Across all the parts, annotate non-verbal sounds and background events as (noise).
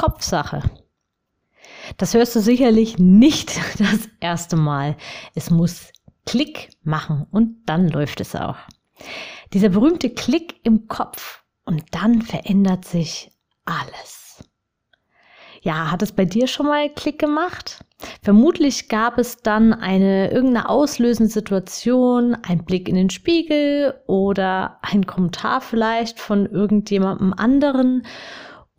Kopfsache. Das hörst du sicherlich nicht (laughs) das erste Mal. Es muss Klick machen und dann läuft es auch. Dieser berühmte Klick im Kopf und dann verändert sich alles. Ja, hat es bei dir schon mal Klick gemacht? Vermutlich gab es dann eine irgendeine auslösende Situation, ein Blick in den Spiegel oder ein Kommentar vielleicht von irgendjemandem anderen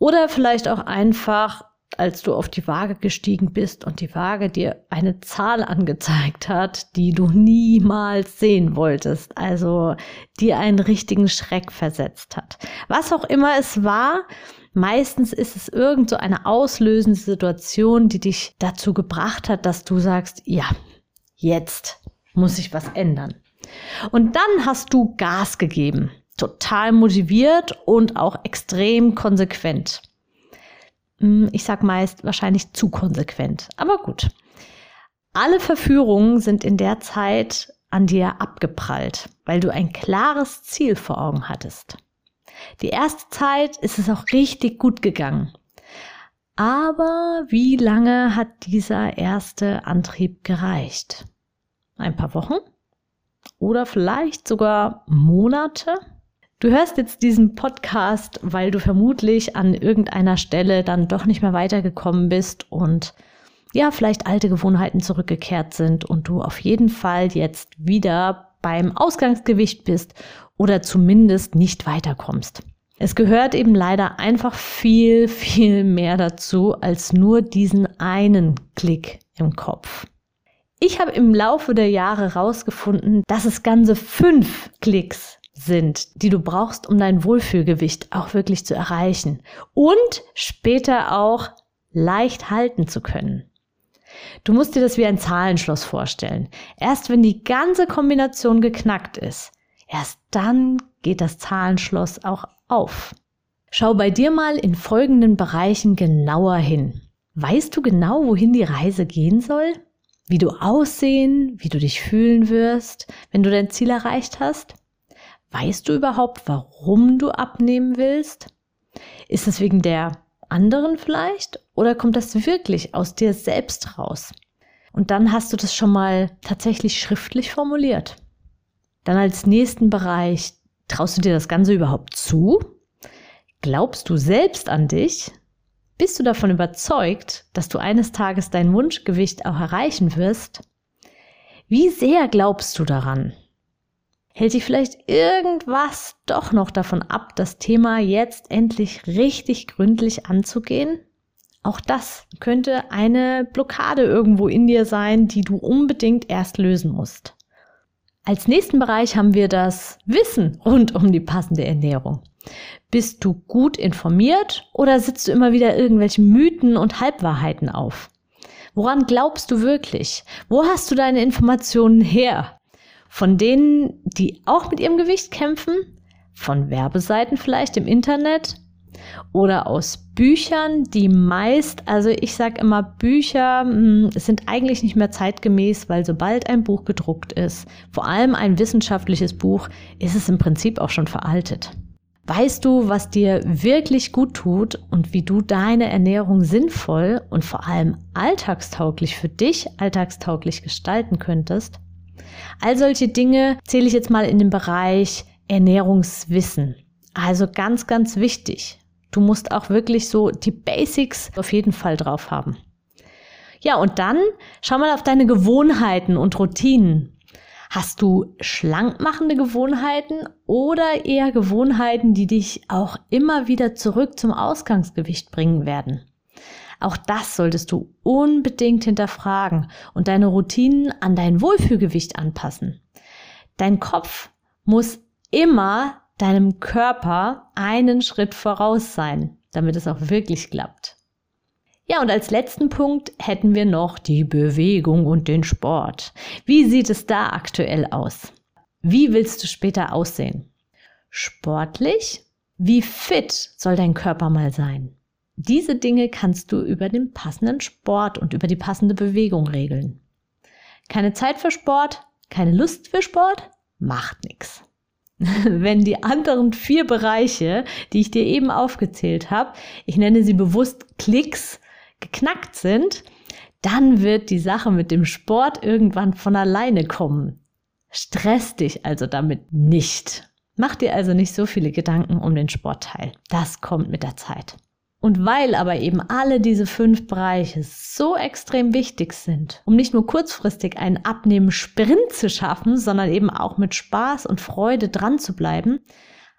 oder vielleicht auch einfach, als du auf die Waage gestiegen bist und die Waage dir eine Zahl angezeigt hat, die du niemals sehen wolltest, also die einen richtigen Schreck versetzt hat. Was auch immer es war, meistens ist es irgend so eine auslösende Situation, die dich dazu gebracht hat, dass du sagst, ja, jetzt muss ich was ändern. Und dann hast du Gas gegeben total motiviert und auch extrem konsequent. Hm, ich sag meist wahrscheinlich zu konsequent, aber gut. Alle Verführungen sind in der Zeit an dir abgeprallt, weil du ein klares Ziel vor Augen hattest. Die erste Zeit ist es auch richtig gut gegangen. Aber wie lange hat dieser erste Antrieb gereicht? Ein paar Wochen? Oder vielleicht sogar Monate? Du hörst jetzt diesen Podcast, weil du vermutlich an irgendeiner Stelle dann doch nicht mehr weitergekommen bist und ja, vielleicht alte Gewohnheiten zurückgekehrt sind und du auf jeden Fall jetzt wieder beim Ausgangsgewicht bist oder zumindest nicht weiterkommst. Es gehört eben leider einfach viel, viel mehr dazu als nur diesen einen Klick im Kopf. Ich habe im Laufe der Jahre herausgefunden, dass es ganze fünf Klicks sind, die du brauchst, um dein Wohlfühlgewicht auch wirklich zu erreichen und später auch leicht halten zu können. Du musst dir das wie ein Zahlenschloss vorstellen. Erst wenn die ganze Kombination geknackt ist, erst dann geht das Zahlenschloss auch auf. Schau bei dir mal in folgenden Bereichen genauer hin. Weißt du genau, wohin die Reise gehen soll? Wie du aussehen, wie du dich fühlen wirst, wenn du dein Ziel erreicht hast? Weißt du überhaupt, warum du abnehmen willst? Ist es wegen der anderen vielleicht? Oder kommt das wirklich aus dir selbst raus? Und dann hast du das schon mal tatsächlich schriftlich formuliert. Dann als nächsten Bereich, traust du dir das Ganze überhaupt zu? Glaubst du selbst an dich? Bist du davon überzeugt, dass du eines Tages dein Wunschgewicht auch erreichen wirst? Wie sehr glaubst du daran? Hält dich vielleicht irgendwas doch noch davon ab, das Thema jetzt endlich richtig gründlich anzugehen? Auch das könnte eine Blockade irgendwo in dir sein, die du unbedingt erst lösen musst. Als nächsten Bereich haben wir das Wissen rund um die passende Ernährung. Bist du gut informiert oder sitzt du immer wieder irgendwelche Mythen und Halbwahrheiten auf? Woran glaubst du wirklich? Wo hast du deine Informationen her? Von denen, die auch mit ihrem Gewicht kämpfen, von Werbeseiten vielleicht im Internet oder aus Büchern, die meist, also ich sage immer, Bücher mh, hm, sind eigentlich nicht mehr zeitgemäß, weil sobald ein Buch gedruckt ist, vor allem ein wissenschaftliches Buch, ist es im Prinzip auch schon veraltet. Weißt du, was dir wirklich gut tut und wie du deine Ernährung sinnvoll und vor allem alltagstauglich für dich alltagstauglich gestalten könntest? All solche Dinge zähle ich jetzt mal in den Bereich Ernährungswissen. Also ganz, ganz wichtig. Du musst auch wirklich so die Basics auf jeden Fall drauf haben. Ja, und dann schau mal auf deine Gewohnheiten und Routinen. Hast du schlankmachende Gewohnheiten oder eher Gewohnheiten, die dich auch immer wieder zurück zum Ausgangsgewicht bringen werden? Auch das solltest du unbedingt hinterfragen und deine Routinen an dein Wohlfühlgewicht anpassen. Dein Kopf muss immer deinem Körper einen Schritt voraus sein, damit es auch wirklich klappt. Ja, und als letzten Punkt hätten wir noch die Bewegung und den Sport. Wie sieht es da aktuell aus? Wie willst du später aussehen? Sportlich? Wie fit soll dein Körper mal sein? Diese Dinge kannst du über den passenden Sport und über die passende Bewegung regeln. Keine Zeit für Sport, keine Lust für Sport, macht nichts. (laughs) Wenn die anderen vier Bereiche, die ich dir eben aufgezählt habe, ich nenne sie bewusst Klicks, geknackt sind, dann wird die Sache mit dem Sport irgendwann von alleine kommen. Stress dich also damit nicht. Mach dir also nicht so viele Gedanken um den Sportteil. Das kommt mit der Zeit. Und weil aber eben alle diese fünf Bereiche so extrem wichtig sind, um nicht nur kurzfristig einen Abnehmen-Sprint zu schaffen, sondern eben auch mit Spaß und Freude dran zu bleiben,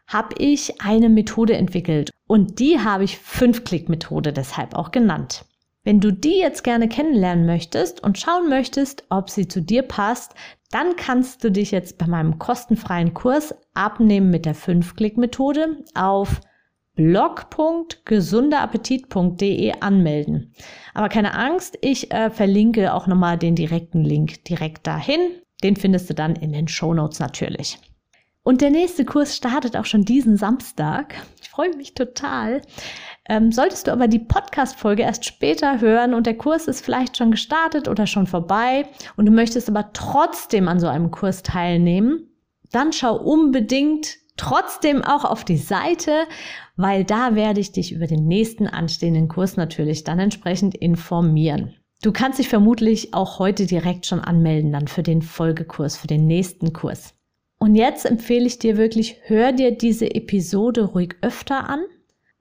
habe ich eine Methode entwickelt. Und die habe ich Fünf-Klick-Methode deshalb auch genannt. Wenn du die jetzt gerne kennenlernen möchtest und schauen möchtest, ob sie zu dir passt, dann kannst du dich jetzt bei meinem kostenfreien Kurs Abnehmen mit der Fünf-Klick-Methode auf blog.gesunderappetit.de anmelden. Aber keine Angst, ich äh, verlinke auch nochmal den direkten Link direkt dahin. Den findest du dann in den Show Notes natürlich. Und der nächste Kurs startet auch schon diesen Samstag. Ich freue mich total. Ähm, solltest du aber die Podcast-Folge erst später hören und der Kurs ist vielleicht schon gestartet oder schon vorbei und du möchtest aber trotzdem an so einem Kurs teilnehmen, dann schau unbedingt trotzdem auch auf die Seite, weil da werde ich dich über den nächsten anstehenden Kurs natürlich dann entsprechend informieren. Du kannst dich vermutlich auch heute direkt schon anmelden dann für den Folgekurs, für den nächsten Kurs. Und jetzt empfehle ich dir wirklich, hör dir diese Episode ruhig öfter an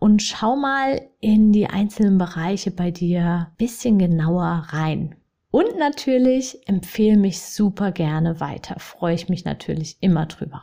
und schau mal in die einzelnen Bereiche bei dir ein bisschen genauer rein. Und natürlich empfehle mich super gerne weiter. Freue ich mich natürlich immer drüber.